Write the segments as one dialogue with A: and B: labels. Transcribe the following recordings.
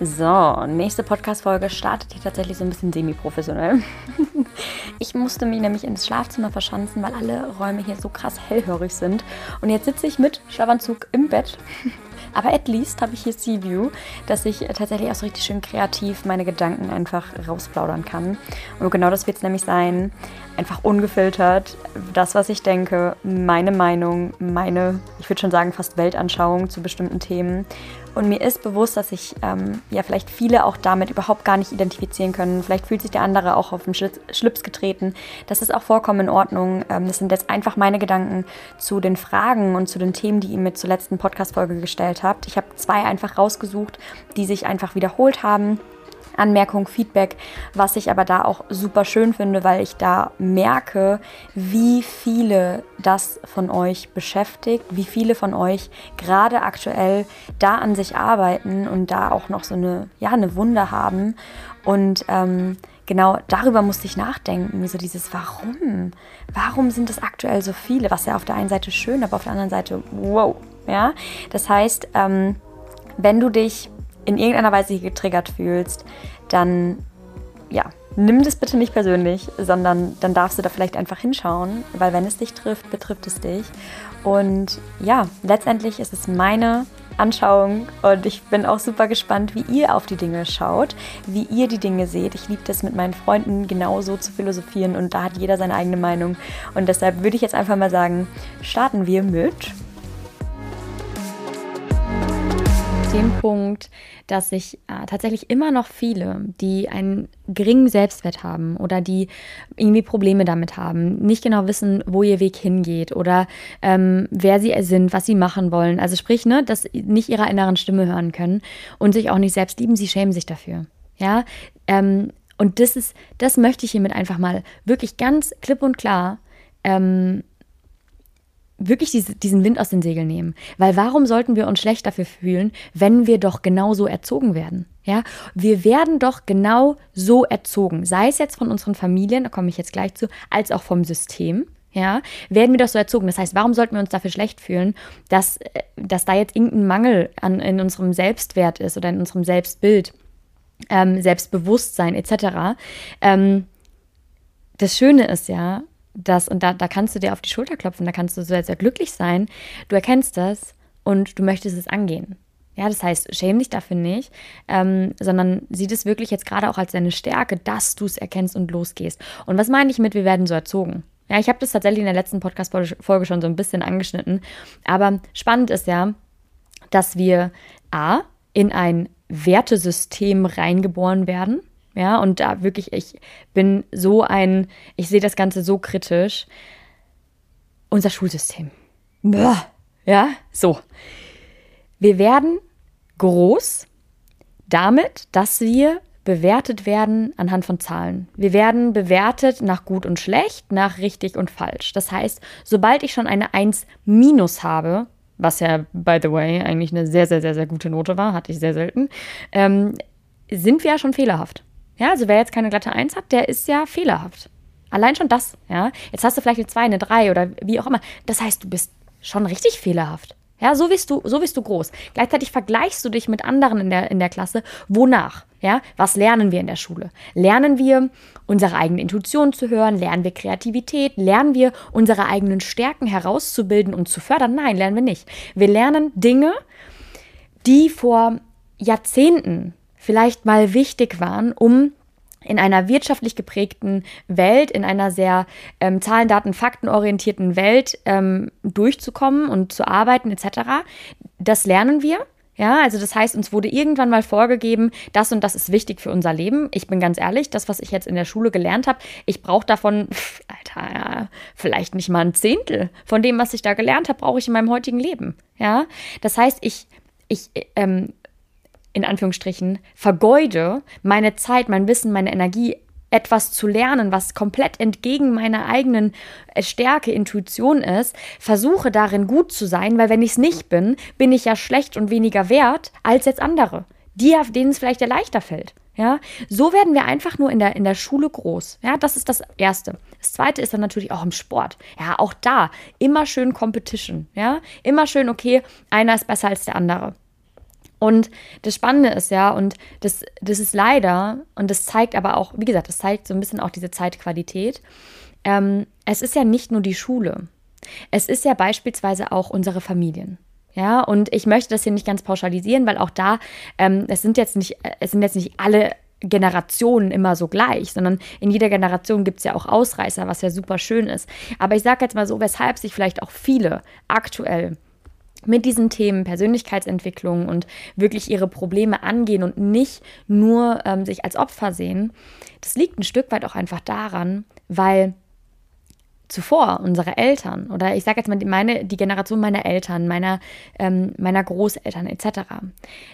A: So, nächste Podcast-Folge startet hier tatsächlich so ein bisschen semi-professionell. ich musste mich nämlich ins Schlafzimmer verschanzen, weil alle Räume hier so krass hellhörig sind. Und jetzt sitze ich mit Schlafanzug im Bett aber at least habe ich hier Sea View, dass ich tatsächlich auch so richtig schön kreativ meine Gedanken einfach rausplaudern kann. Und genau das wird es nämlich sein. Einfach ungefiltert. Das, was ich denke, meine Meinung, meine, ich würde schon sagen, fast Weltanschauung zu bestimmten Themen. Und mir ist bewusst, dass sich ähm, ja vielleicht viele auch damit überhaupt gar nicht identifizieren können. Vielleicht fühlt sich der andere auch auf den Schlips getreten. Das ist auch vollkommen in Ordnung. Ähm, das sind jetzt einfach meine Gedanken zu den Fragen und zu den Themen, die ihr mir zur letzten Podcast-Folge gestellt habt. Ich habe zwei einfach rausgesucht, die sich einfach wiederholt haben Anmerkung, Feedback, was ich aber da auch super schön finde, weil ich da merke, wie viele das von euch beschäftigt, wie viele von euch gerade aktuell da an sich arbeiten und da auch noch so eine, ja, eine Wunde haben. Und ähm, genau darüber musste ich nachdenken, so dieses Warum? Warum sind es aktuell so viele? Was ja auf der einen Seite schön, aber auf der anderen Seite wow. Ja, das heißt, ähm, wenn du dich in irgendeiner Weise getriggert fühlst, dann ja, nimm das bitte nicht persönlich, sondern dann darfst du da vielleicht einfach hinschauen, weil wenn es dich trifft, betrifft es dich. Und ja, letztendlich ist es meine Anschauung und ich bin auch super gespannt, wie ihr auf die Dinge schaut, wie ihr die Dinge seht. Ich liebe das mit meinen Freunden genauso zu philosophieren und da hat jeder seine eigene Meinung. Und deshalb würde ich jetzt einfach mal sagen, starten wir mit dem Punkt, dass sich äh, tatsächlich immer noch viele, die einen geringen Selbstwert haben oder die irgendwie Probleme damit haben, nicht genau wissen, wo ihr Weg hingeht oder ähm, wer sie sind, was sie machen wollen. Also sprich, ne, dass nicht ihrer inneren Stimme hören können und sich auch nicht selbst lieben, sie schämen sich dafür. Ja, ähm, und das ist, das möchte ich hiermit einfach mal wirklich ganz klipp und klar ähm, wirklich diese, diesen Wind aus den Segeln nehmen. Weil warum sollten wir uns schlecht dafür fühlen, wenn wir doch genauso erzogen werden? Ja, wir werden doch genau so erzogen, sei es jetzt von unseren Familien, da komme ich jetzt gleich zu, als auch vom System. Ja, werden wir doch so erzogen. Das heißt, warum sollten wir uns dafür schlecht fühlen, dass, äh, dass da jetzt irgendein Mangel an, in unserem Selbstwert ist oder in unserem Selbstbild, ähm, Selbstbewusstsein etc. Ähm, das Schöne ist ja, das, und da, da kannst du dir auf die Schulter klopfen, da kannst du sehr, sehr glücklich sein. Du erkennst das und du möchtest es angehen. Ja, das heißt, schäme dich dafür nicht, ähm, sondern sieh das wirklich jetzt gerade auch als deine Stärke, dass du es erkennst und losgehst. Und was meine ich mit, wir werden so erzogen? Ja, ich habe das tatsächlich in der letzten Podcast-Folge schon so ein bisschen angeschnitten. Aber spannend ist ja, dass wir A, in ein Wertesystem reingeboren werden. Ja, und da wirklich, ich bin so ein, ich sehe das Ganze so kritisch. Unser Schulsystem. Bäh. Ja, so. Wir werden groß damit, dass wir bewertet werden anhand von Zahlen. Wir werden bewertet nach gut und schlecht, nach richtig und falsch. Das heißt, sobald ich schon eine 1 minus habe, was ja, by the way, eigentlich eine sehr, sehr, sehr, sehr gute Note war, hatte ich sehr selten, ähm, sind wir ja schon fehlerhaft. Ja, also wer jetzt keine glatte 1 hat, der ist ja fehlerhaft. Allein schon das, ja. Jetzt hast du vielleicht eine 2, eine 3 oder wie auch immer. Das heißt, du bist schon richtig fehlerhaft. Ja, so bist du, so bist du groß. Gleichzeitig vergleichst du dich mit anderen in der, in der Klasse. Wonach? Ja, was lernen wir in der Schule? Lernen wir, unsere eigene Intuition zu hören? Lernen wir Kreativität? Lernen wir, unsere eigenen Stärken herauszubilden und zu fördern? Nein, lernen wir nicht. Wir lernen Dinge, die vor Jahrzehnten vielleicht mal wichtig waren, um in einer wirtschaftlich geprägten Welt, in einer sehr ähm, Zahlen, Daten, Fakten orientierten Welt ähm, durchzukommen und zu arbeiten etc. Das lernen wir. Ja, also das heißt, uns wurde irgendwann mal vorgegeben, das und das ist wichtig für unser Leben. Ich bin ganz ehrlich, das, was ich jetzt in der Schule gelernt habe, ich brauche davon, pff, Alter, ja, vielleicht nicht mal ein Zehntel von dem, was ich da gelernt habe, brauche ich in meinem heutigen Leben. Ja, das heißt, ich, ich, ähm, in Anführungsstrichen, vergeude meine Zeit, mein Wissen, meine Energie etwas zu lernen, was komplett entgegen meiner eigenen äh, Stärke, Intuition ist, versuche darin gut zu sein, weil wenn ich es nicht bin, bin ich ja schlecht und weniger wert als jetzt andere, die, denen es vielleicht leichter fällt. Ja, so werden wir einfach nur in der, in der Schule groß. Ja, das ist das Erste. Das Zweite ist dann natürlich auch im Sport. Ja, auch da immer schön Competition. Ja, immer schön, okay, einer ist besser als der andere. Und das Spannende ist ja, und das, das ist leider, und das zeigt aber auch, wie gesagt, das zeigt so ein bisschen auch diese Zeitqualität. Ähm, es ist ja nicht nur die Schule. Es ist ja beispielsweise auch unsere Familien. Ja, und ich möchte das hier nicht ganz pauschalisieren, weil auch da, ähm, es sind jetzt nicht, es sind jetzt nicht alle Generationen immer so gleich, sondern in jeder Generation gibt es ja auch Ausreißer, was ja super schön ist. Aber ich sage jetzt mal so, weshalb sich vielleicht auch viele aktuell mit diesen Themen Persönlichkeitsentwicklung und wirklich ihre Probleme angehen und nicht nur ähm, sich als Opfer sehen, das liegt ein Stück weit auch einfach daran, weil zuvor, unsere Eltern oder ich sage jetzt mal die, meine, die Generation meiner Eltern, meiner, ähm, meiner Großeltern etc.,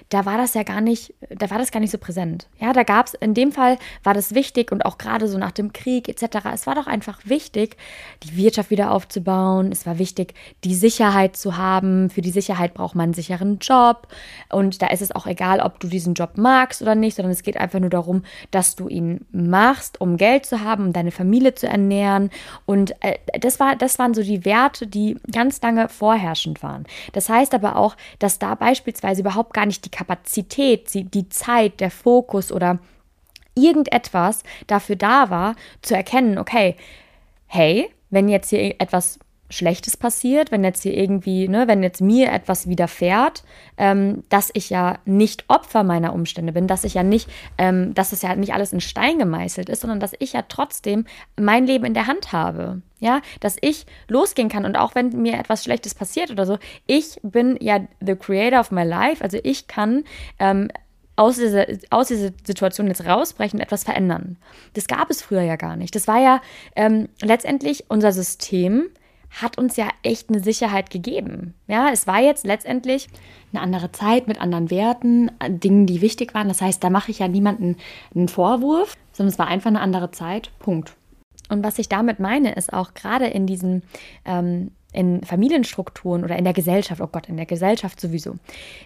A: da war das ja gar nicht, da war das gar nicht so präsent. Ja, da gab es, in dem Fall war das wichtig und auch gerade so nach dem Krieg etc., es war doch einfach wichtig, die Wirtschaft wieder aufzubauen, es war wichtig, die Sicherheit zu haben, für die Sicherheit braucht man einen sicheren Job und da ist es auch egal, ob du diesen Job magst oder nicht, sondern es geht einfach nur darum, dass du ihn machst, um Geld zu haben, um deine Familie zu ernähren und äh, das, war, das waren so die Werte, die ganz lange vorherrschend waren. Das heißt aber auch, dass da beispielsweise überhaupt gar nicht die Kapazität, die Zeit, der Fokus oder irgendetwas dafür da war, zu erkennen, okay, hey, wenn jetzt hier etwas Schlechtes passiert, wenn jetzt hier irgendwie, ne, wenn jetzt mir etwas widerfährt, ähm, dass ich ja nicht Opfer meiner Umstände bin, dass ich ja nicht, ähm, dass es ja nicht alles in Stein gemeißelt ist, sondern dass ich ja trotzdem mein Leben in der Hand habe. Ja, dass ich losgehen kann und auch wenn mir etwas Schlechtes passiert oder so, ich bin ja the creator of my life, also ich kann ähm, aus dieser, aus dieser Situation jetzt rausbrechen und etwas verändern. Das gab es früher ja gar nicht. Das war ja ähm, letztendlich unser System, hat uns ja echt eine Sicherheit gegeben. Ja, es war jetzt letztendlich eine andere Zeit mit anderen Werten, Dingen, die wichtig waren. Das heißt, da mache ich ja niemanden einen Vorwurf, sondern es war einfach eine andere Zeit. Punkt. Und was ich damit meine, ist auch gerade in diesen ähm, in Familienstrukturen oder in der Gesellschaft, oh Gott, in der Gesellschaft sowieso.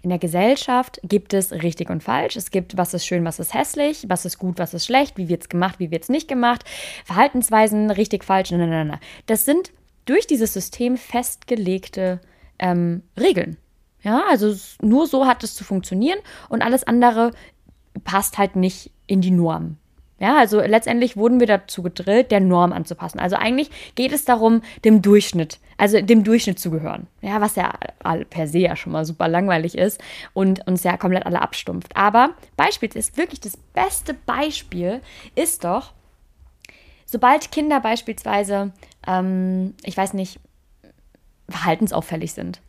A: In der Gesellschaft gibt es richtig und falsch. Es gibt, was ist schön, was ist hässlich, was ist gut, was ist schlecht, wie wird es gemacht, wie wird es nicht gemacht, Verhaltensweisen, richtig, falsch, nein, nein, nein. Das sind durch dieses System festgelegte ähm, Regeln. Ja, also nur so hat es zu funktionieren und alles andere passt halt nicht in die Norm. Ja, also letztendlich wurden wir dazu gedrillt, der Norm anzupassen. Also eigentlich geht es darum, dem Durchschnitt, also dem Durchschnitt zu gehören. Ja, was ja per se ja schon mal super langweilig ist und uns ja komplett alle abstumpft. Aber Beispiel ist wirklich das beste Beispiel, ist doch, sobald Kinder beispielsweise, ähm, ich weiß nicht, verhaltensauffällig sind.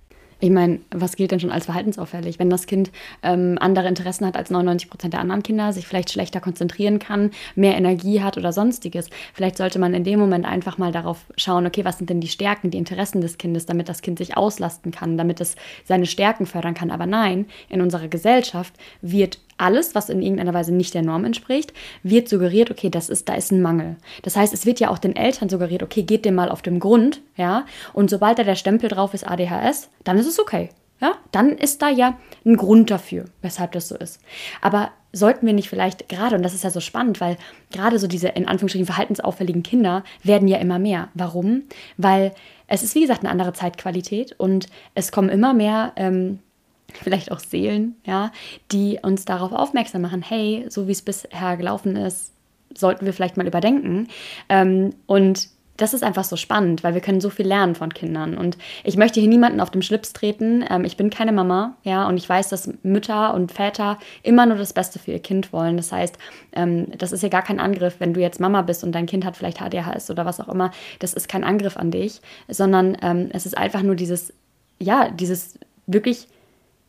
B: Ich meine, was gilt denn schon als verhaltensauffällig? Wenn das Kind ähm, andere Interessen hat als 99 Prozent der anderen Kinder, sich vielleicht schlechter konzentrieren kann, mehr Energie hat oder sonstiges, vielleicht sollte man in dem Moment einfach mal darauf schauen, okay, was sind denn die Stärken, die Interessen des Kindes, damit das Kind sich auslasten kann, damit es seine Stärken fördern kann. Aber nein, in unserer Gesellschaft wird alles, was in irgendeiner Weise nicht der Norm entspricht, wird suggeriert, okay, das ist, da ist ein Mangel. Das heißt, es wird ja auch den Eltern suggeriert, okay, geht dem mal auf den Grund, ja, und sobald da der Stempel drauf ist ADHS, dann ist es okay. Ja, dann ist da ja ein Grund dafür, weshalb das so ist. Aber sollten wir nicht vielleicht gerade, und das ist ja so spannend, weil gerade so diese in Anführungsstrichen verhaltensauffälligen Kinder werden ja immer mehr. Warum? Weil es ist, wie gesagt, eine andere Zeitqualität und es kommen immer mehr ähm, vielleicht auch Seelen, ja, die uns darauf aufmerksam machen, hey, so wie es bisher gelaufen ist, sollten wir vielleicht mal überdenken. Ähm, und das ist einfach so spannend, weil wir können so viel lernen von Kindern. Und ich möchte hier niemanden auf dem Schlips treten. Ähm, ich bin keine Mama, ja, und ich weiß, dass Mütter und Väter immer nur das Beste für ihr Kind wollen. Das heißt, ähm, das ist ja gar kein Angriff, wenn du jetzt Mama bist und dein Kind hat vielleicht HDHS oder was auch immer. Das ist kein Angriff an dich, sondern ähm, es ist einfach nur dieses, ja, dieses wirklich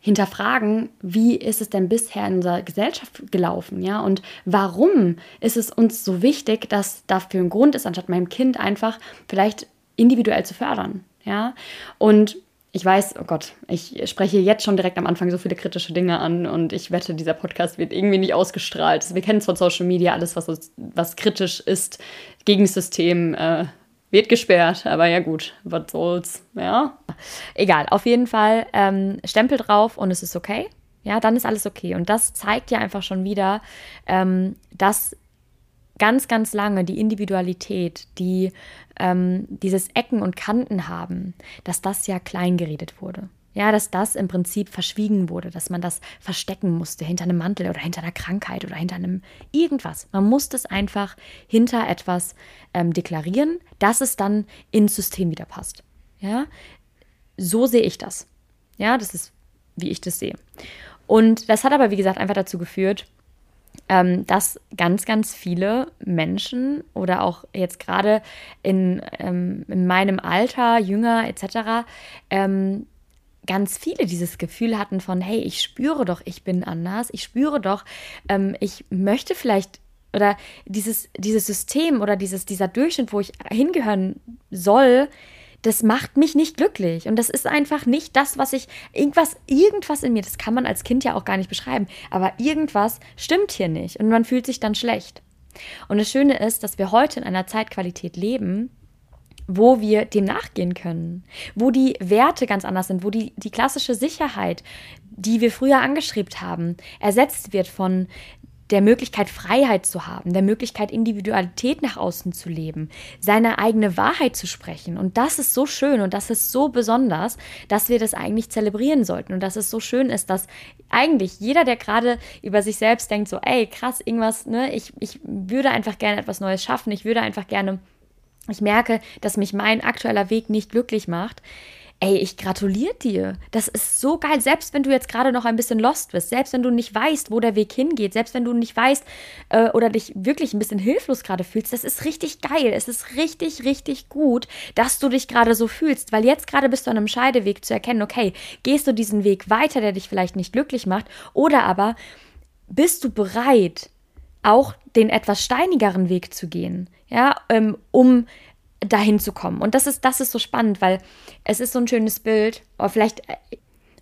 B: hinterfragen, wie ist es denn bisher in unserer Gesellschaft gelaufen, ja? Und warum ist es uns so wichtig, dass dafür ein Grund ist, anstatt meinem Kind einfach vielleicht individuell zu fördern, ja? Und ich weiß, oh Gott, ich spreche jetzt schon direkt am Anfang so viele kritische Dinge an und ich wette, dieser Podcast wird irgendwie nicht ausgestrahlt. Wir kennen es von Social Media, alles, was, was kritisch ist gegen das System, äh, wird gesperrt, aber ja gut, was soll's, ja.
A: Egal, auf jeden Fall ähm, Stempel drauf und es ist okay. Ja, dann ist alles okay. Und das zeigt ja einfach schon wieder, ähm, dass ganz, ganz lange die Individualität, die ähm, dieses Ecken und Kanten haben, dass das ja kleingeredet wurde. Ja, dass das im Prinzip verschwiegen wurde, dass man das verstecken musste hinter einem Mantel oder hinter einer Krankheit oder hinter einem irgendwas. Man musste es einfach hinter etwas ähm, deklarieren, dass es dann ins System wieder passt. Ja, so sehe ich das. Ja, das ist, wie ich das sehe. Und das hat aber, wie gesagt, einfach dazu geführt, ähm, dass ganz, ganz viele Menschen oder auch jetzt gerade in, ähm, in meinem Alter, jünger etc., ähm, ganz viele dieses Gefühl hatten von, hey, ich spüre doch, ich bin anders, ich spüre doch, ähm, ich möchte vielleicht oder dieses, dieses System oder dieses, dieser Durchschnitt, wo ich hingehören soll, das macht mich nicht glücklich. Und das ist einfach nicht das, was ich, irgendwas, irgendwas in mir, das kann man als Kind ja auch gar nicht beschreiben, aber irgendwas stimmt hier nicht und man fühlt sich dann schlecht. Und das Schöne ist, dass wir heute in einer Zeitqualität leben, wo wir dem nachgehen können, wo die Werte ganz anders sind, wo die, die klassische Sicherheit, die wir früher angestrebt haben, ersetzt wird von der Möglichkeit, Freiheit zu haben, der Möglichkeit, Individualität nach außen zu leben, seine eigene Wahrheit zu sprechen. Und das ist so schön und das ist so besonders, dass wir das eigentlich zelebrieren sollten. Und dass es so schön ist, dass eigentlich jeder, der gerade über sich selbst denkt, so, ey, krass, irgendwas, ne, ich, ich würde einfach gerne etwas Neues schaffen, ich würde einfach gerne ich merke, dass mich mein aktueller Weg nicht glücklich macht. Ey, ich gratuliere dir. Das ist so geil. Selbst wenn du jetzt gerade noch ein bisschen lost bist, selbst wenn du nicht weißt, wo der Weg hingeht, selbst wenn du nicht weißt äh, oder dich wirklich ein bisschen hilflos gerade fühlst, das ist richtig geil. Es ist richtig, richtig gut, dass du dich gerade so fühlst, weil jetzt gerade bist du an einem Scheideweg zu erkennen, okay, gehst du diesen Weg weiter, der dich vielleicht nicht glücklich macht, oder aber bist du bereit, auch den etwas steinigeren Weg zu gehen, ja, ähm, um dahin zu kommen. Und das ist, das ist so spannend, weil es ist so ein schönes Bild. Oder vielleicht,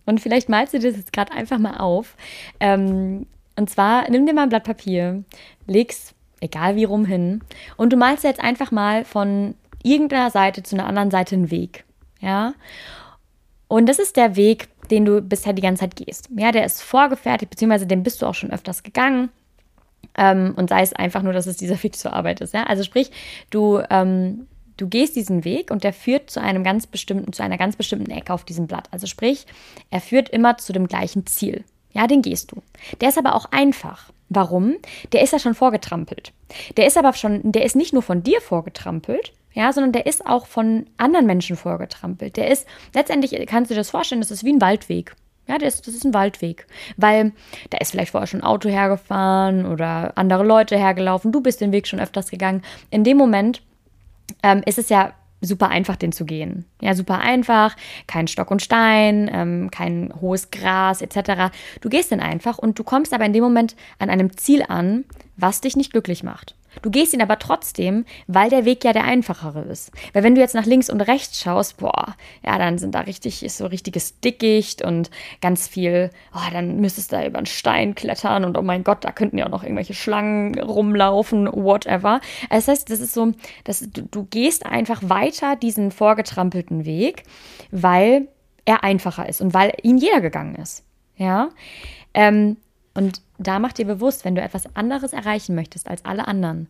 A: und vielleicht malst du das jetzt gerade einfach mal auf. Ähm, und zwar, nimm dir mal ein Blatt Papier, leg's egal wie rum hin, und du malst jetzt einfach mal von irgendeiner Seite zu einer anderen Seite einen Weg. Ja. Und das ist der Weg, den du bisher die ganze Zeit gehst. Ja, der ist vorgefertigt, beziehungsweise den bist du auch schon öfters gegangen. Ähm, und sei es einfach nur, dass es dieser Weg zur Arbeit ist. Ja? Also sprich, du, ähm, du gehst diesen Weg und der führt zu einem ganz bestimmten, zu einer ganz bestimmten Ecke auf diesem Blatt. Also sprich, er führt immer zu dem gleichen Ziel. Ja, den gehst du. Der ist aber auch einfach. Warum? Der ist ja schon vorgetrampelt. Der ist aber schon, der ist nicht nur von dir vorgetrampelt, ja, sondern der ist auch von anderen Menschen vorgetrampelt. Der ist, letztendlich kannst du dir das vorstellen, das ist wie ein Waldweg. Ja, das, das ist ein Waldweg. Weil da ist vielleicht vorher schon ein Auto hergefahren oder andere Leute hergelaufen. Du bist den Weg schon öfters gegangen. In dem Moment ähm, ist es ja super einfach, den zu gehen. Ja, super einfach, kein Stock und Stein, ähm, kein hohes Gras etc. Du gehst den einfach und du kommst aber in dem Moment an einem Ziel an, was dich nicht glücklich macht. Du gehst ihn aber trotzdem, weil der Weg ja der einfachere ist. Weil wenn du jetzt nach links und rechts schaust, boah, ja, dann sind da richtig, ist so richtiges Dickicht und ganz viel, oh, dann müsstest du da über einen Stein klettern und oh mein Gott, da könnten ja auch noch irgendwelche Schlangen rumlaufen, whatever. Das heißt, das ist so, dass du, du gehst einfach weiter diesen vorgetrampelten Weg, weil er einfacher ist und weil ihn jeder gegangen ist. Ja. Ähm, und da mach dir bewusst, wenn du etwas anderes erreichen möchtest als alle anderen,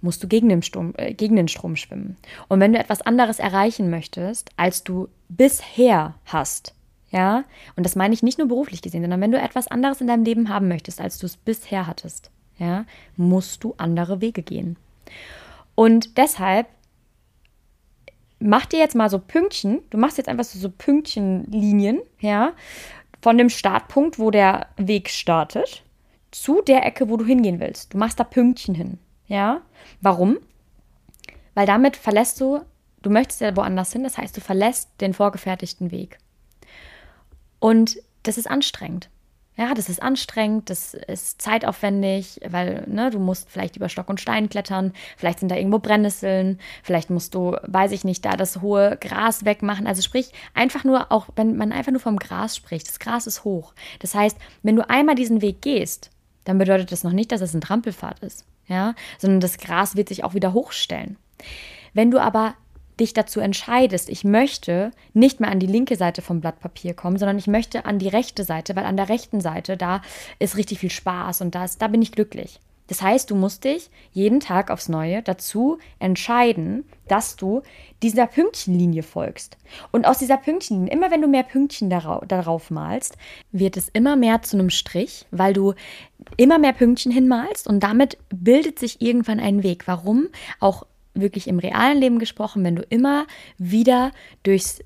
A: musst du gegen den, Strom, äh, gegen den Strom schwimmen. Und wenn du etwas anderes erreichen möchtest, als du bisher hast, ja, und das meine ich nicht nur beruflich gesehen, sondern wenn du etwas anderes in deinem Leben haben möchtest, als du es bisher hattest, ja, musst du andere Wege gehen. Und deshalb mach dir jetzt mal so Pünktchen, du machst jetzt einfach so, so Pünktchenlinien, ja, von dem Startpunkt, wo der Weg startet, zu der Ecke, wo du hingehen willst. Du machst da Pünktchen hin. Ja? Warum? Weil damit verlässt du, du möchtest ja woanders hin, das heißt, du verlässt den vorgefertigten Weg. Und das ist anstrengend. Ja, das ist anstrengend, das ist zeitaufwendig, weil ne, du musst vielleicht über Stock und Stein klettern, vielleicht sind da irgendwo Brennnesseln, vielleicht musst du, weiß ich nicht, da das hohe Gras wegmachen. Also sprich, einfach nur, auch wenn man einfach nur vom Gras spricht, das Gras ist hoch. Das heißt, wenn du einmal diesen Weg gehst, dann bedeutet das noch nicht, dass es ein Trampelpfad ist, ja, sondern das Gras wird sich auch wieder hochstellen. Wenn du aber dich dazu entscheidest, ich möchte nicht mehr an die linke Seite vom Blatt Papier kommen, sondern ich möchte an die rechte Seite, weil an der rechten Seite, da ist richtig viel Spaß und das, da bin ich glücklich. Das heißt, du musst dich jeden Tag aufs Neue dazu entscheiden, dass du dieser Pünktchenlinie folgst. Und aus dieser Pünktchenlinie, immer wenn du mehr Pünktchen darauf, darauf malst, wird es immer mehr zu einem Strich, weil du immer mehr Pünktchen hinmalst und damit bildet sich irgendwann ein Weg. Warum? Auch wirklich im realen Leben gesprochen, wenn du immer wieder durchs,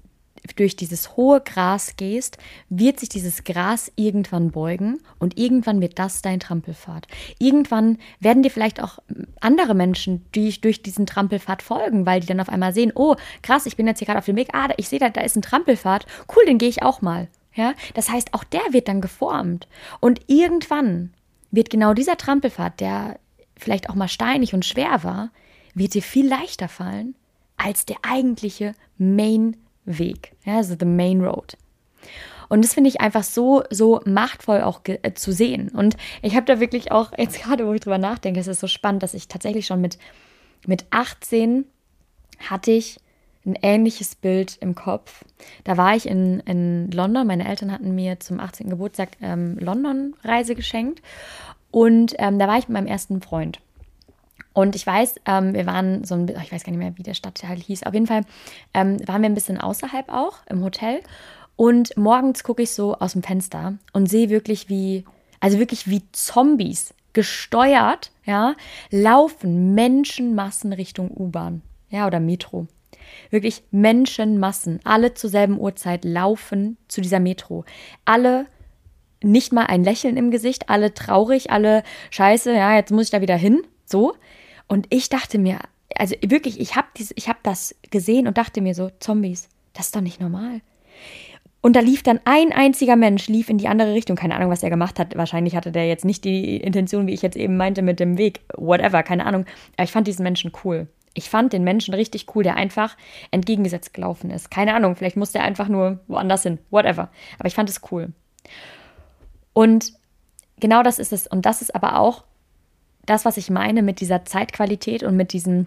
A: durch dieses hohe Gras gehst, wird sich dieses Gras irgendwann beugen und irgendwann wird das dein Trampelpfad. Irgendwann werden dir vielleicht auch andere Menschen durch, durch diesen Trampelpfad folgen, weil die dann auf einmal sehen, oh krass, ich bin jetzt hier gerade auf dem Weg, ah, ich sehe da, da ist ein Trampelpfad, cool, den gehe ich auch mal. Ja, das heißt, auch der wird dann geformt und irgendwann wird genau dieser Trampelpfad, der vielleicht auch mal steinig und schwer war, wird dir viel leichter fallen als der eigentliche Main-Weg, ja, also the Main Road. Und das finde ich einfach so, so machtvoll auch äh, zu sehen. Und ich habe da wirklich auch, jetzt gerade, wo ich drüber nachdenke, es ist so spannend, dass ich tatsächlich schon mit, mit 18 hatte ich ein ähnliches Bild im Kopf. Da war ich in, in London. Meine Eltern hatten mir zum 18. Geburtstag ähm, London-Reise geschenkt. Und ähm, da war ich mit meinem ersten Freund. Und ich weiß, ähm, wir waren so ein, ich weiß gar nicht mehr, wie der Stadtteil hieß. Auf jeden Fall ähm, waren wir ein bisschen außerhalb auch im Hotel. Und morgens gucke ich so aus dem Fenster und sehe wirklich wie, also wirklich wie Zombies gesteuert, ja, laufen Menschenmassen Richtung U-Bahn, ja, oder Metro. Wirklich Menschenmassen, alle zur selben Uhrzeit laufen zu dieser Metro. Alle nicht mal ein Lächeln im Gesicht, alle traurig, alle scheiße, ja, jetzt muss ich da wieder hin, so. Und ich dachte mir, also wirklich, ich habe hab das gesehen und dachte mir so, Zombies, das ist doch nicht normal. Und da lief dann ein einziger Mensch, lief in die andere Richtung. Keine Ahnung, was er gemacht hat. Wahrscheinlich hatte der jetzt nicht die Intention, wie ich jetzt eben meinte, mit dem Weg. Whatever, keine Ahnung. Aber ich fand diesen Menschen cool. Ich fand den Menschen richtig cool, der einfach entgegengesetzt gelaufen ist. Keine Ahnung, vielleicht musste er einfach nur woanders hin. Whatever. Aber ich fand es cool. Und genau das ist es. Und das ist aber auch das, was ich meine mit dieser Zeitqualität und mit diesem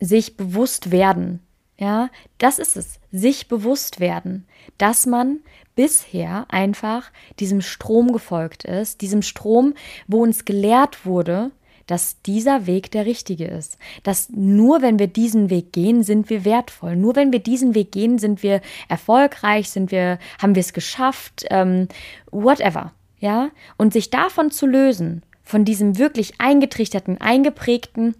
A: sich bewusst werden. Ja, das ist es. Sich bewusst werden, dass man bisher einfach diesem Strom gefolgt ist, diesem Strom, wo uns gelehrt wurde, dass dieser Weg der richtige ist. Dass nur wenn wir diesen Weg gehen, sind wir wertvoll. Nur wenn wir diesen Weg gehen, sind wir erfolgreich, sind wir, haben wir es geschafft, ähm, whatever. Ja, und sich davon zu lösen von diesem wirklich eingetrichterten, eingeprägten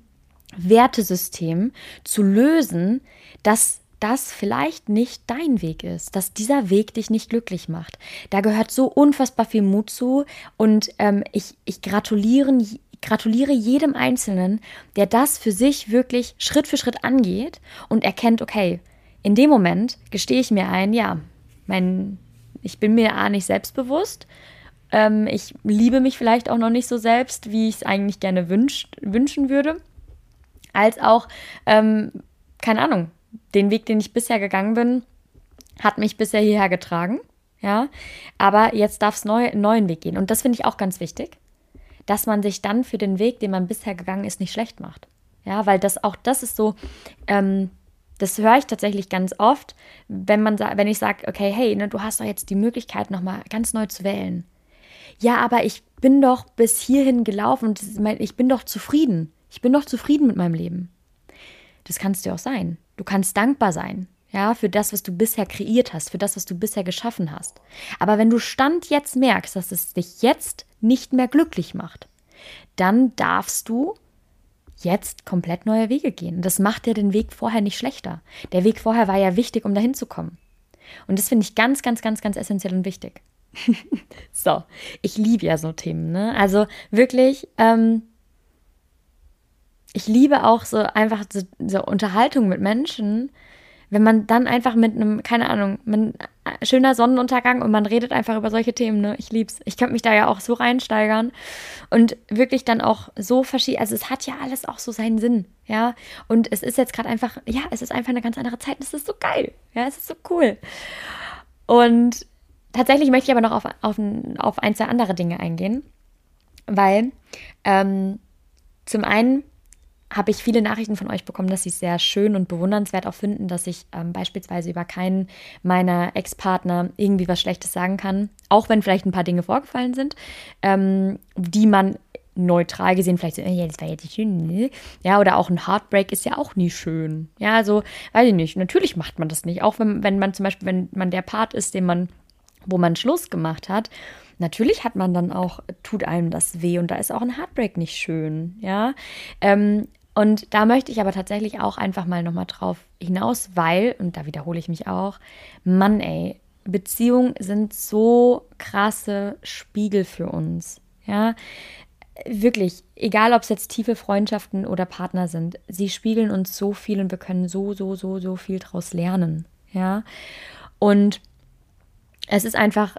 A: Wertesystem zu lösen, dass das vielleicht nicht dein Weg ist, dass dieser Weg dich nicht glücklich macht. Da gehört so unfassbar viel Mut zu und ähm, ich, ich gratuliere, gratuliere jedem Einzelnen, der das für sich wirklich Schritt für Schritt angeht und erkennt, okay, in dem Moment gestehe ich mir ein, ja, mein, ich bin mir A nicht selbstbewusst, ähm, ich liebe mich vielleicht auch noch nicht so selbst, wie ich es eigentlich gerne wünsch, wünschen würde. Als auch, ähm, keine Ahnung, den Weg, den ich bisher gegangen bin, hat mich bisher hierher getragen. Ja, aber jetzt darf es neu, einen neuen Weg gehen. Und das finde ich auch ganz wichtig, dass man sich dann für den Weg, den man bisher gegangen ist, nicht schlecht macht. Ja, weil das auch das ist so, ähm, das höre ich tatsächlich ganz oft, wenn man wenn ich sage, okay, hey, ne, du hast doch jetzt die Möglichkeit, nochmal ganz neu zu wählen ja, aber ich bin doch bis hierhin gelaufen und ich bin doch zufrieden. Ich bin doch zufrieden mit meinem Leben. Das kannst du auch sein. Du kannst dankbar sein, ja, für das, was du bisher kreiert hast, für das, was du bisher geschaffen hast. Aber wenn du Stand jetzt merkst, dass es dich jetzt nicht mehr glücklich macht, dann darfst du jetzt komplett neue Wege gehen. Das macht dir den Weg vorher nicht schlechter. Der Weg vorher war ja wichtig, um dahin zu kommen. Und das finde ich ganz, ganz, ganz, ganz essentiell und wichtig. so, ich liebe ja so Themen, ne? Also wirklich, ähm, ich liebe auch so einfach so, so Unterhaltung mit Menschen, wenn man dann einfach mit einem, keine Ahnung, man schöner Sonnenuntergang und man redet einfach über solche Themen. Ne? Ich lieb's. Ich könnte mich da ja auch so reinsteigern und wirklich dann auch so verschieden. Also es hat ja alles auch so seinen Sinn, ja. Und es ist jetzt gerade einfach, ja, es ist einfach eine ganz andere Zeit. Es ist so geil, ja, es ist so cool. Und tatsächlich möchte ich aber noch auf, auf, auf ein, zwei andere Dinge eingehen, weil ähm, zum einen habe ich viele Nachrichten von euch bekommen, dass sie es sehr schön und bewundernswert auch finden, dass ich ähm, beispielsweise über keinen meiner Ex-Partner irgendwie was Schlechtes sagen kann, auch wenn vielleicht ein paar Dinge vorgefallen sind, ähm, die man neutral gesehen vielleicht so, ja, das war jetzt nicht schön, ne? Ja, oder auch ein Heartbreak ist ja auch nie schön. Ja, also, weiß ich nicht, natürlich macht man das nicht. Auch wenn, wenn man zum Beispiel, wenn man der Part ist, den man, wo man Schluss gemacht hat, natürlich hat man dann auch, tut einem das weh und da ist auch ein Heartbreak nicht schön, ja. Ähm, und da möchte ich aber tatsächlich auch einfach mal nochmal drauf hinaus, weil, und da wiederhole ich mich auch, Mann, ey, Beziehungen sind so krasse Spiegel für uns. Ja, wirklich, egal ob es jetzt tiefe Freundschaften oder Partner sind, sie spiegeln uns so viel und wir können so, so, so, so viel daraus lernen. Ja, und es ist einfach,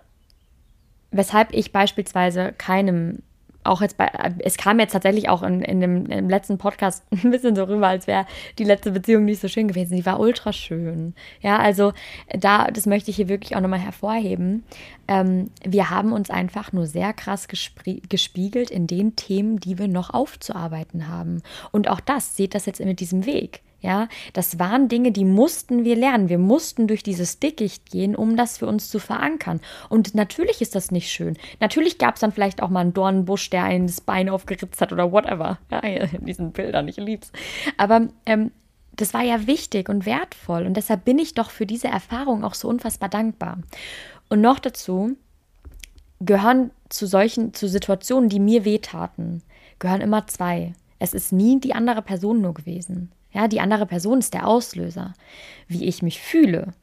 A: weshalb ich beispielsweise keinem auch jetzt bei, es kam jetzt tatsächlich auch in, in dem im letzten Podcast ein bisschen so rüber, als wäre die letzte Beziehung nicht so schön gewesen. Die war ultra schön. Ja, also da, das möchte ich hier wirklich auch nochmal hervorheben. Ähm, wir haben uns einfach nur sehr krass gespiegelt in den Themen, die wir noch aufzuarbeiten haben. Und auch das, seht das jetzt mit diesem Weg. Ja, das waren Dinge, die mussten wir lernen. Wir mussten durch dieses Dickicht gehen, um das für uns zu verankern. Und natürlich ist das nicht schön. Natürlich gab es dann vielleicht auch mal einen Dornenbusch, der das Bein aufgeritzt hat oder whatever. Ja, in diesen Bildern, ich lieb's. Aber ähm, das war ja wichtig und wertvoll. Und deshalb bin ich doch für diese Erfahrung auch so unfassbar dankbar. Und noch dazu gehören zu solchen, zu Situationen, die mir wehtaten, gehören immer zwei. Es ist nie die andere Person nur gewesen. Ja, die andere Person ist der Auslöser. Wie ich mich fühle,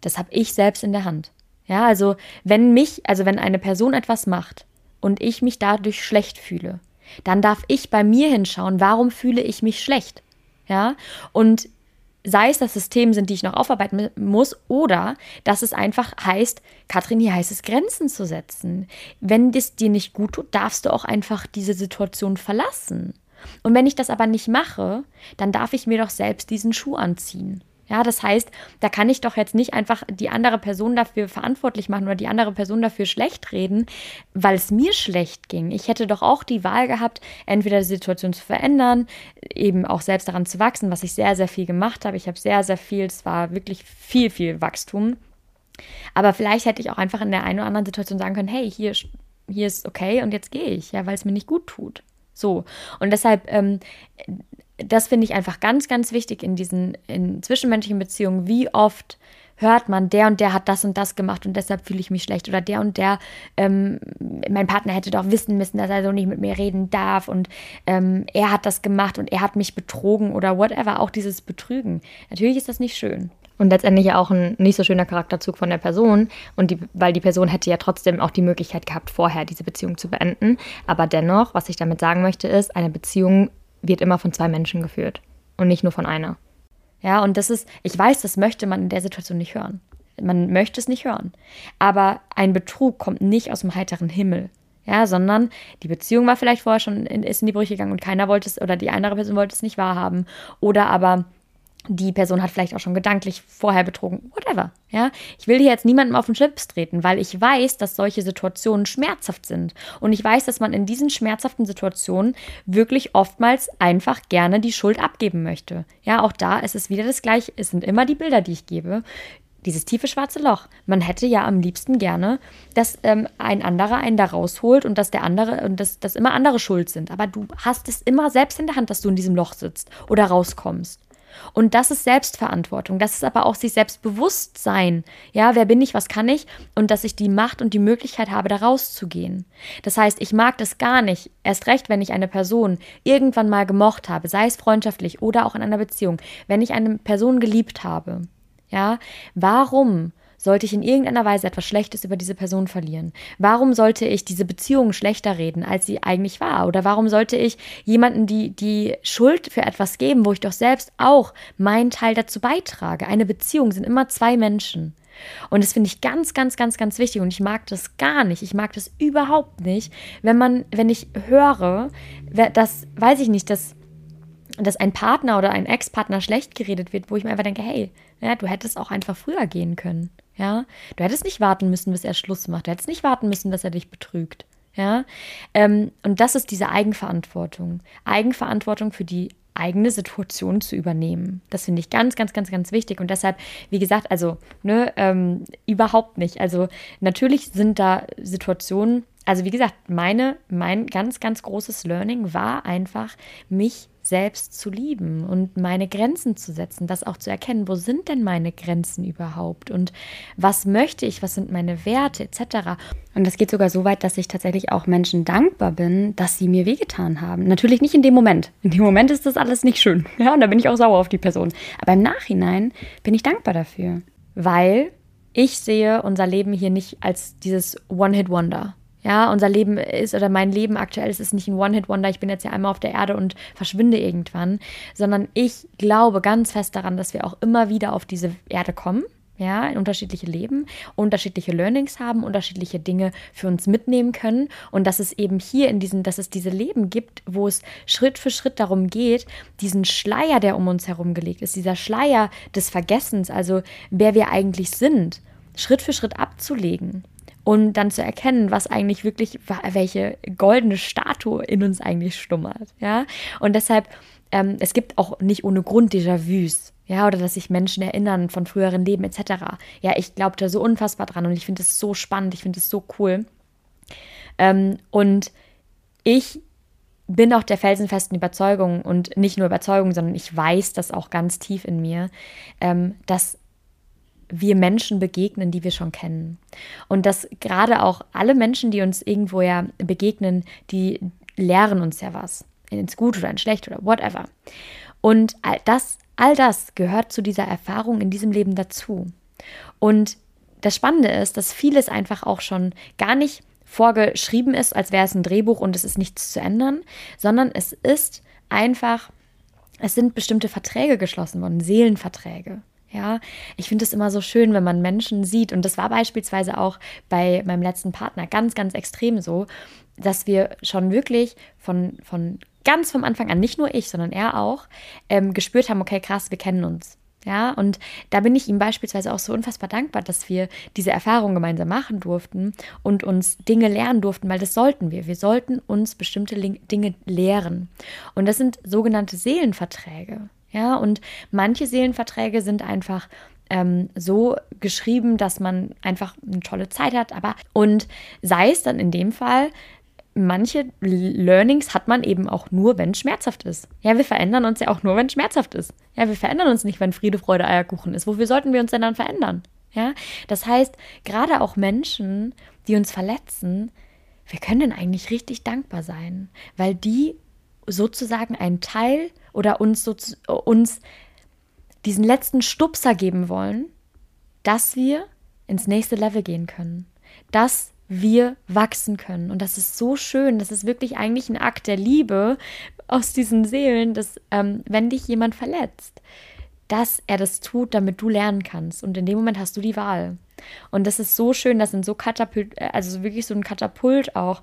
A: das habe ich selbst in der Hand. Ja, also wenn mich, also wenn eine Person etwas macht und ich mich dadurch schlecht fühle, dann darf ich bei mir hinschauen, warum fühle ich mich schlecht? Ja, und sei es, dass es Themen sind, die ich noch aufarbeiten muss, oder dass es einfach heißt, Katrin, hier heißt es, Grenzen zu setzen. Wenn es dir nicht gut tut, darfst du auch einfach diese Situation verlassen. Und wenn ich das aber nicht mache, dann darf ich mir doch selbst diesen Schuh anziehen. Ja, das heißt, da kann ich doch jetzt nicht einfach die andere Person dafür verantwortlich machen oder die andere Person dafür schlecht reden, weil es mir schlecht ging. Ich hätte doch auch die Wahl gehabt, entweder die Situation zu verändern, eben auch selbst daran zu wachsen, was ich sehr, sehr viel gemacht habe. Ich habe sehr, sehr viel, es war wirklich viel, viel Wachstum. Aber vielleicht hätte ich auch einfach in der einen oder anderen Situation sagen können, hey, hier, hier ist okay und jetzt gehe ich, ja, weil es mir nicht gut tut. So. Und deshalb, ähm, das finde ich einfach ganz, ganz wichtig in diesen in zwischenmenschlichen Beziehungen. Wie oft hört man, der und der hat das und das gemacht und deshalb fühle ich mich schlecht. Oder der und der, ähm, mein Partner hätte doch wissen müssen, dass er so nicht mit mir reden darf und ähm, er hat das gemacht und er hat mich betrogen oder whatever. Auch dieses Betrügen. Natürlich ist das nicht schön.
B: Und letztendlich auch ein nicht so schöner Charakterzug von der Person. Und die, weil die Person hätte ja trotzdem auch die Möglichkeit gehabt, vorher diese Beziehung zu beenden. Aber dennoch, was ich damit sagen möchte, ist, eine Beziehung wird immer von zwei Menschen geführt und nicht nur von einer.
A: Ja, und das ist, ich weiß, das möchte man in der Situation nicht hören. Man möchte es nicht hören. Aber ein Betrug kommt nicht aus dem heiteren Himmel. Ja, sondern die Beziehung war vielleicht vorher schon in, ist in die Brüche gegangen und keiner wollte es oder die andere Person wollte es nicht wahrhaben. Oder aber die Person hat vielleicht auch schon gedanklich vorher betrogen, whatever. Ja, ich will hier jetzt niemandem auf den Schlips treten, weil ich weiß, dass solche Situationen schmerzhaft sind und ich weiß, dass man in diesen schmerzhaften Situationen wirklich oftmals einfach gerne die Schuld abgeben möchte. Ja, auch da ist es wieder das Gleiche. Es sind immer die Bilder, die ich gebe. Dieses tiefe schwarze Loch. Man hätte ja am liebsten gerne, dass ähm, ein anderer einen da rausholt und dass der andere und dass, dass immer andere schuld sind. Aber du hast es immer selbst in der Hand, dass du in diesem Loch sitzt oder rauskommst. Und das ist Selbstverantwortung. Das ist aber auch sich selbst bewusst sein. Ja, wer bin ich, was kann ich? Und dass ich die Macht und die Möglichkeit habe, da rauszugehen. Das heißt, ich mag das gar nicht. Erst recht, wenn ich eine Person irgendwann mal gemocht habe, sei es freundschaftlich oder auch in einer Beziehung, wenn ich eine Person geliebt habe. Ja, warum sollte ich in irgendeiner Weise etwas Schlechtes über diese Person verlieren? Warum sollte ich diese Beziehung schlechter reden, als sie eigentlich war? Oder warum sollte ich jemanden die, die Schuld für etwas geben, wo ich doch selbst auch meinen Teil dazu beitrage? Eine Beziehung sind immer zwei Menschen. Und das finde ich ganz, ganz, ganz, ganz wichtig. Und ich mag das gar nicht. Ich mag das überhaupt nicht, wenn man, wenn ich höre, dass, weiß ich nicht, dass, dass ein Partner oder ein Ex-Partner schlecht geredet wird, wo ich mir einfach denke, hey, ja, du hättest auch einfach früher gehen können. Ja, du hättest nicht warten müssen, bis er Schluss macht. Du hättest nicht warten müssen, dass er dich betrügt. Ja, ähm, und das ist diese Eigenverantwortung. Eigenverantwortung für die eigene Situation zu übernehmen. Das finde ich ganz, ganz, ganz, ganz wichtig. Und deshalb, wie gesagt, also ne, ähm, überhaupt nicht. Also natürlich sind da Situationen, also wie gesagt, meine, mein ganz, ganz großes Learning war einfach, mich selbst zu lieben und meine Grenzen zu setzen, das auch zu erkennen, wo sind denn meine Grenzen überhaupt und was möchte ich, was sind meine Werte etc. Und das geht sogar so weit, dass ich tatsächlich auch Menschen dankbar bin, dass sie mir wehgetan haben. Natürlich nicht in dem Moment. In dem Moment ist das alles nicht schön. Ja, und da bin ich auch sauer auf die Person. Aber im Nachhinein bin ich dankbar dafür, weil ich sehe unser Leben hier nicht als dieses One-Hit-Wonder ja, unser Leben ist oder mein Leben aktuell ist, ist nicht ein One-Hit-Wonder, ich bin jetzt ja einmal auf der Erde und verschwinde irgendwann, sondern ich glaube ganz fest daran, dass wir auch immer wieder auf diese Erde kommen, ja, in unterschiedliche Leben, unterschiedliche Learnings haben, unterschiedliche Dinge für uns mitnehmen können. Und dass es eben hier in diesen, dass es diese Leben gibt, wo es Schritt für Schritt darum geht, diesen Schleier, der um uns herum gelegt ist, dieser Schleier des Vergessens, also wer wir eigentlich sind, Schritt für Schritt abzulegen und dann zu erkennen, was eigentlich wirklich, welche goldene Statue in uns eigentlich stummert. Ja, und deshalb, ähm, es gibt auch nicht ohne Grund Déjà-vus. Ja, oder dass sich Menschen erinnern von früheren Leben etc. Ja, ich glaube da so unfassbar dran und ich finde es so spannend, ich finde es so cool. Ähm, und ich bin auch der felsenfesten Überzeugung und nicht nur Überzeugung, sondern ich weiß das auch ganz tief in mir, ähm, dass wir Menschen begegnen, die wir schon kennen. Und dass gerade auch alle Menschen, die uns irgendwo ja begegnen, die lehren uns ja was. Ins Gut oder ins Schlecht oder whatever. Und all das, all das gehört zu dieser Erfahrung in diesem Leben dazu. Und das Spannende ist, dass vieles einfach auch schon gar nicht vorgeschrieben ist, als wäre es ein Drehbuch und es ist nichts zu ändern, sondern es ist einfach, es sind bestimmte Verträge geschlossen worden, Seelenverträge. Ja, ich finde es immer so schön, wenn man Menschen sieht. Und das war beispielsweise auch bei meinem letzten Partner ganz, ganz extrem so, dass wir schon wirklich von, von ganz vom Anfang an, nicht nur ich, sondern er auch, ähm, gespürt haben, okay, krass, wir kennen uns. Ja, und da bin ich ihm beispielsweise auch so unfassbar dankbar, dass wir diese Erfahrung gemeinsam machen durften und uns Dinge lernen durften, weil das sollten wir. Wir sollten uns bestimmte Dinge lehren. Und das sind sogenannte Seelenverträge. Ja, und manche Seelenverträge sind einfach ähm, so geschrieben, dass man einfach eine tolle Zeit hat. Aber und sei es dann in dem Fall, manche Learnings hat man eben auch nur, wenn es schmerzhaft ist. Ja, wir verändern uns ja auch nur, wenn es schmerzhaft ist. Ja, wir verändern uns nicht, wenn Friede, Freude, Eierkuchen ist. Wofür sollten wir uns denn dann verändern? Ja, das heißt, gerade auch Menschen, die uns verletzen, wir können eigentlich richtig dankbar sein, weil die sozusagen einen Teil oder uns, so, uns diesen letzten Stupser geben wollen, dass wir ins nächste Level gehen können, dass wir wachsen können. Und das ist so schön, das ist wirklich eigentlich ein Akt der Liebe aus diesen Seelen, dass ähm, wenn dich jemand verletzt, dass er das tut, damit du lernen kannst. Und in dem Moment hast du die Wahl. Und das ist so schön, das sind so Katapult, also wirklich so ein Katapult auch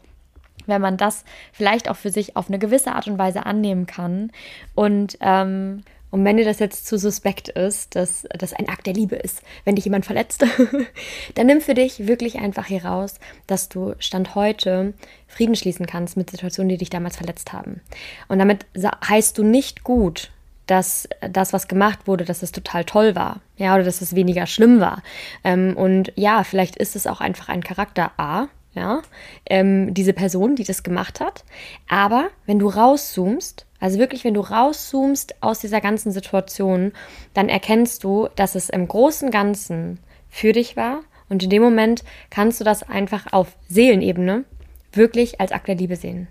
A: wenn man das vielleicht auch für sich auf eine gewisse Art und Weise annehmen kann. Und, ähm, und wenn dir das jetzt zu suspekt ist, dass das ein Akt der Liebe ist, wenn dich jemand verletzt, dann nimm für dich wirklich einfach hier raus, dass du Stand heute Frieden schließen kannst mit Situationen, die dich damals verletzt haben. Und damit heißt du nicht gut, dass das, was gemacht wurde, dass es total toll war, ja, oder dass es weniger schlimm war. Ähm, und ja, vielleicht ist es auch einfach ein Charakter A, ja, ähm, diese Person, die das gemacht hat. Aber wenn du rauszoomst, also wirklich, wenn du rauszoomst aus dieser ganzen Situation, dann erkennst du, dass es im großen Ganzen für dich war. Und in dem Moment kannst du das einfach auf Seelenebene wirklich als Akt der Liebe sehen.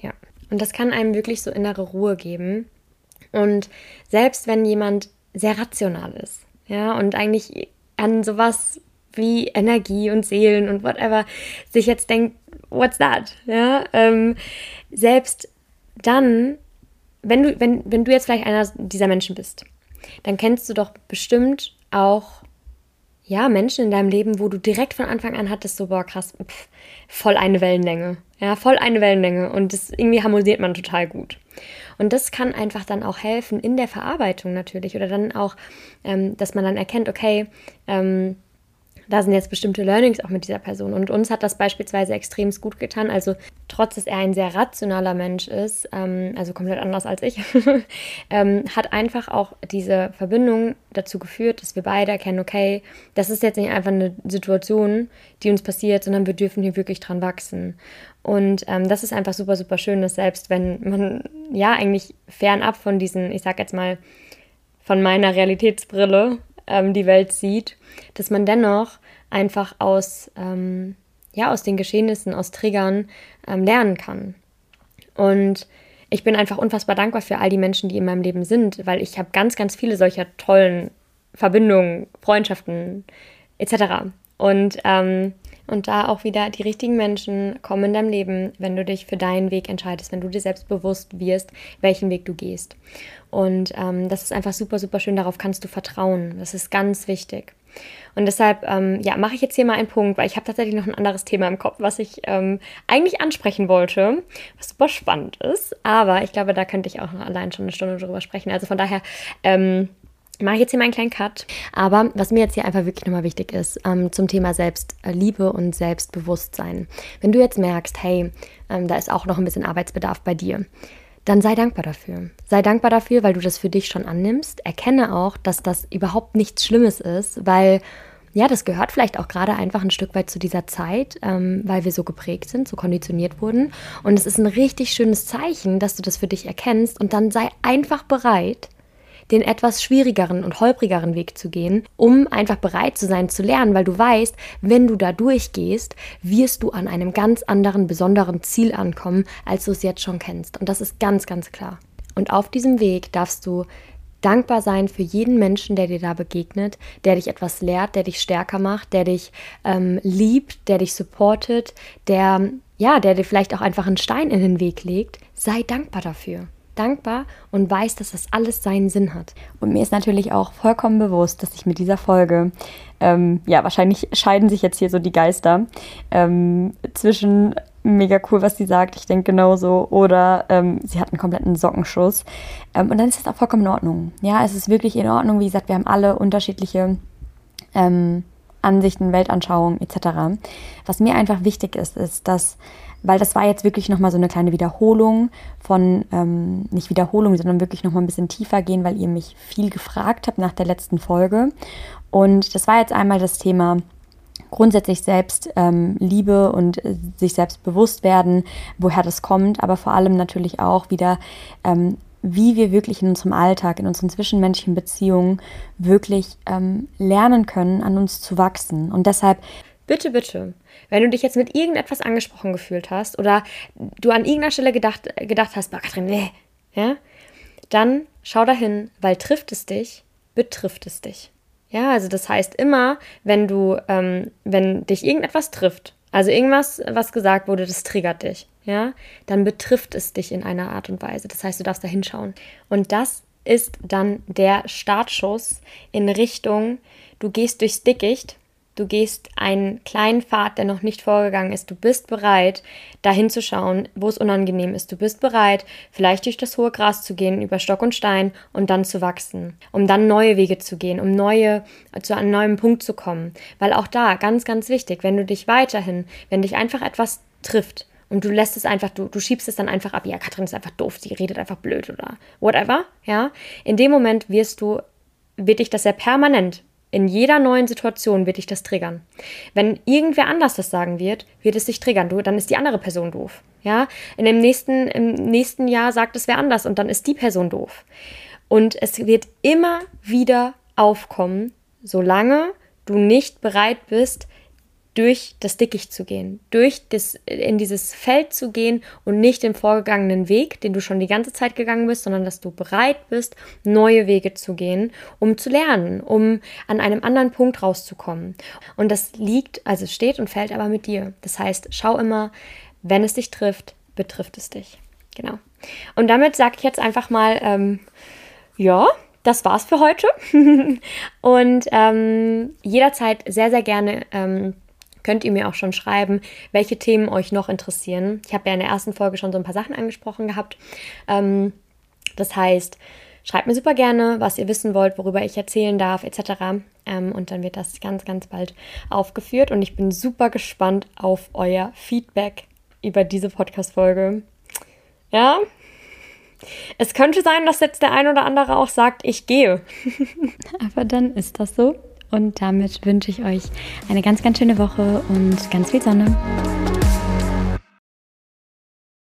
A: Ja. Und das kann einem wirklich so innere Ruhe geben. Und selbst wenn jemand sehr rational ist, ja, und eigentlich an sowas wie Energie und Seelen und whatever sich jetzt denkt, what's that? Ja, ähm, selbst dann, wenn du, wenn, wenn du jetzt vielleicht einer dieser Menschen bist, dann kennst du doch bestimmt auch ja, Menschen in deinem Leben, wo du direkt von Anfang an hattest, so, boah, krass, pff, voll eine Wellenlänge. Ja, voll eine Wellenlänge. Und das irgendwie harmoniert man total gut. Und das kann einfach dann auch helfen in der Verarbeitung natürlich. Oder dann auch, ähm, dass man dann erkennt, okay, ähm, da sind jetzt bestimmte Learnings auch mit dieser Person. Und uns hat das beispielsweise extrem gut getan. Also trotz, dass er ein sehr rationaler Mensch ist, ähm, also komplett anders als ich, ähm, hat einfach auch diese Verbindung dazu geführt, dass wir beide erkennen, okay, das ist jetzt nicht einfach eine Situation, die uns passiert, sondern wir dürfen hier wirklich dran wachsen. Und ähm, das ist einfach super, super schön, dass selbst wenn man ja eigentlich fernab von diesen, ich sag jetzt mal, von meiner Realitätsbrille ähm, die Welt sieht, dass man dennoch einfach aus, ähm, ja, aus den Geschehnissen, aus Triggern ähm, lernen kann. Und ich bin einfach unfassbar dankbar für all die Menschen, die in meinem Leben sind, weil ich habe ganz, ganz viele solcher tollen Verbindungen, Freundschaften etc. Und, ähm, und da auch wieder die richtigen Menschen kommen in deinem Leben, wenn du dich für deinen Weg entscheidest, wenn du dir selbst bewusst wirst, welchen Weg du gehst. Und ähm, das ist einfach super, super schön. Darauf kannst du vertrauen. Das ist ganz wichtig. Und deshalb, ähm, ja, mache ich jetzt hier mal einen Punkt, weil ich habe tatsächlich noch ein anderes Thema im Kopf, was ich ähm, eigentlich ansprechen wollte, was super spannend ist. Aber ich glaube, da könnte ich auch noch allein schon eine Stunde drüber sprechen. Also von daher, ähm, mache ich jetzt hier mal einen kleinen Cut. Aber was mir jetzt hier einfach wirklich nochmal wichtig ist, ähm, zum Thema Selbstliebe und Selbstbewusstsein. Wenn du jetzt merkst, hey, ähm, da ist auch noch ein bisschen Arbeitsbedarf bei dir, dann sei dankbar dafür. Sei dankbar dafür, weil du das für dich schon annimmst. Erkenne auch, dass das überhaupt nichts Schlimmes ist, weil ja, das gehört vielleicht auch gerade einfach ein Stück weit zu dieser Zeit, ähm, weil wir so geprägt sind, so konditioniert wurden. Und es ist ein richtig schönes Zeichen, dass du das für dich erkennst und dann sei einfach bereit, den etwas schwierigeren und holprigeren Weg zu gehen, um einfach bereit zu sein zu lernen, weil du weißt, wenn du da durchgehst, wirst du an einem ganz anderen, besonderen Ziel ankommen, als du es jetzt schon kennst. Und das ist ganz, ganz klar. Und auf diesem Weg darfst du dankbar sein für jeden Menschen, der dir da begegnet, der dich etwas lehrt, der dich stärker macht, der dich ähm, liebt, der dich supportet, der ja, der dir vielleicht auch einfach einen Stein in den Weg legt. Sei dankbar dafür dankbar und weiß, dass das alles seinen Sinn hat. Und mir ist natürlich auch vollkommen bewusst, dass ich mit dieser Folge, ähm, ja, wahrscheinlich scheiden sich jetzt hier so die Geister ähm, zwischen mega cool, was sie sagt, ich denke genauso, oder ähm, sie hat einen kompletten Sockenschuss. Ähm, und dann ist das auch vollkommen in Ordnung. Ja, es ist wirklich in Ordnung. Wie gesagt, wir haben alle unterschiedliche ähm, Ansichten, Weltanschauungen etc. Was mir einfach wichtig ist, ist, dass weil das war jetzt wirklich nochmal so eine kleine Wiederholung von, ähm, nicht Wiederholung, sondern wirklich nochmal ein bisschen tiefer gehen, weil ihr mich viel gefragt habt nach der letzten Folge. Und das war jetzt einmal das Thema grundsätzlich selbst ähm, Liebe und äh, sich selbst bewusst werden, woher das kommt, aber vor allem natürlich auch wieder, ähm, wie wir wirklich in unserem Alltag, in unseren zwischenmenschlichen Beziehungen wirklich ähm, lernen können, an uns zu wachsen. Und deshalb bitte, bitte, wenn du dich jetzt mit irgendetwas angesprochen gefühlt hast oder du an irgendeiner Stelle gedacht, gedacht hast, Katrin, nee, ja, dann schau dahin, weil trifft es dich, betrifft es dich. Ja, also das heißt immer, wenn du, ähm, wenn dich irgendetwas trifft, also irgendwas, was gesagt wurde, das triggert dich, ja, dann betrifft es dich in einer Art und Weise. Das heißt, du darfst da hinschauen. Und das ist dann der Startschuss in Richtung, du gehst durchs Dickicht Du gehst einen kleinen Pfad, der noch nicht vorgegangen ist. Du bist bereit, dahin zu schauen, wo es unangenehm ist. Du bist bereit, vielleicht durch das hohe Gras zu gehen, über Stock und Stein und dann zu wachsen, um dann neue Wege zu gehen, um neue, zu einem neuen Punkt zu kommen. Weil auch da, ganz, ganz wichtig, wenn du dich weiterhin, wenn dich einfach etwas trifft, und du lässt es einfach, du, du schiebst es dann einfach ab. Ja, Katrin ist einfach doof, sie redet einfach blöd oder whatever. Ja, in dem Moment wirst du, wird dich das ja permanent in jeder neuen Situation wird dich das triggern. Wenn irgendwer anders das sagen wird, wird es dich triggern. Du, dann ist die andere Person doof. Ja, in dem nächsten, im nächsten Jahr sagt es wer anders und dann ist die Person doof. Und es wird immer wieder aufkommen, solange du nicht bereit bist, durch das Dickicht zu gehen, durch das, in dieses Feld zu gehen und nicht den vorgegangenen Weg, den du schon die ganze Zeit gegangen bist, sondern dass du bereit bist, neue Wege zu gehen, um zu lernen, um an einem anderen Punkt rauszukommen. Und das liegt, also steht und fällt aber mit dir. Das heißt, schau immer, wenn es dich trifft, betrifft es dich. Genau. Und damit sage ich jetzt einfach mal, ähm, ja, das war's für heute. und ähm, jederzeit sehr, sehr gerne ähm, könnt ihr mir auch schon schreiben, welche Themen euch noch interessieren. Ich habe ja in der ersten Folge schon so ein paar Sachen angesprochen gehabt. Ähm, das heißt, schreibt mir super gerne, was ihr wissen wollt, worüber ich erzählen darf, etc. Ähm, und dann wird das ganz, ganz bald aufgeführt. Und ich bin super gespannt auf euer Feedback über diese Podcast-Folge. Ja, es könnte sein, dass jetzt der ein oder andere auch sagt, ich gehe.
B: Aber dann ist das so. Und damit wünsche ich euch eine ganz, ganz schöne Woche und ganz viel Sonne.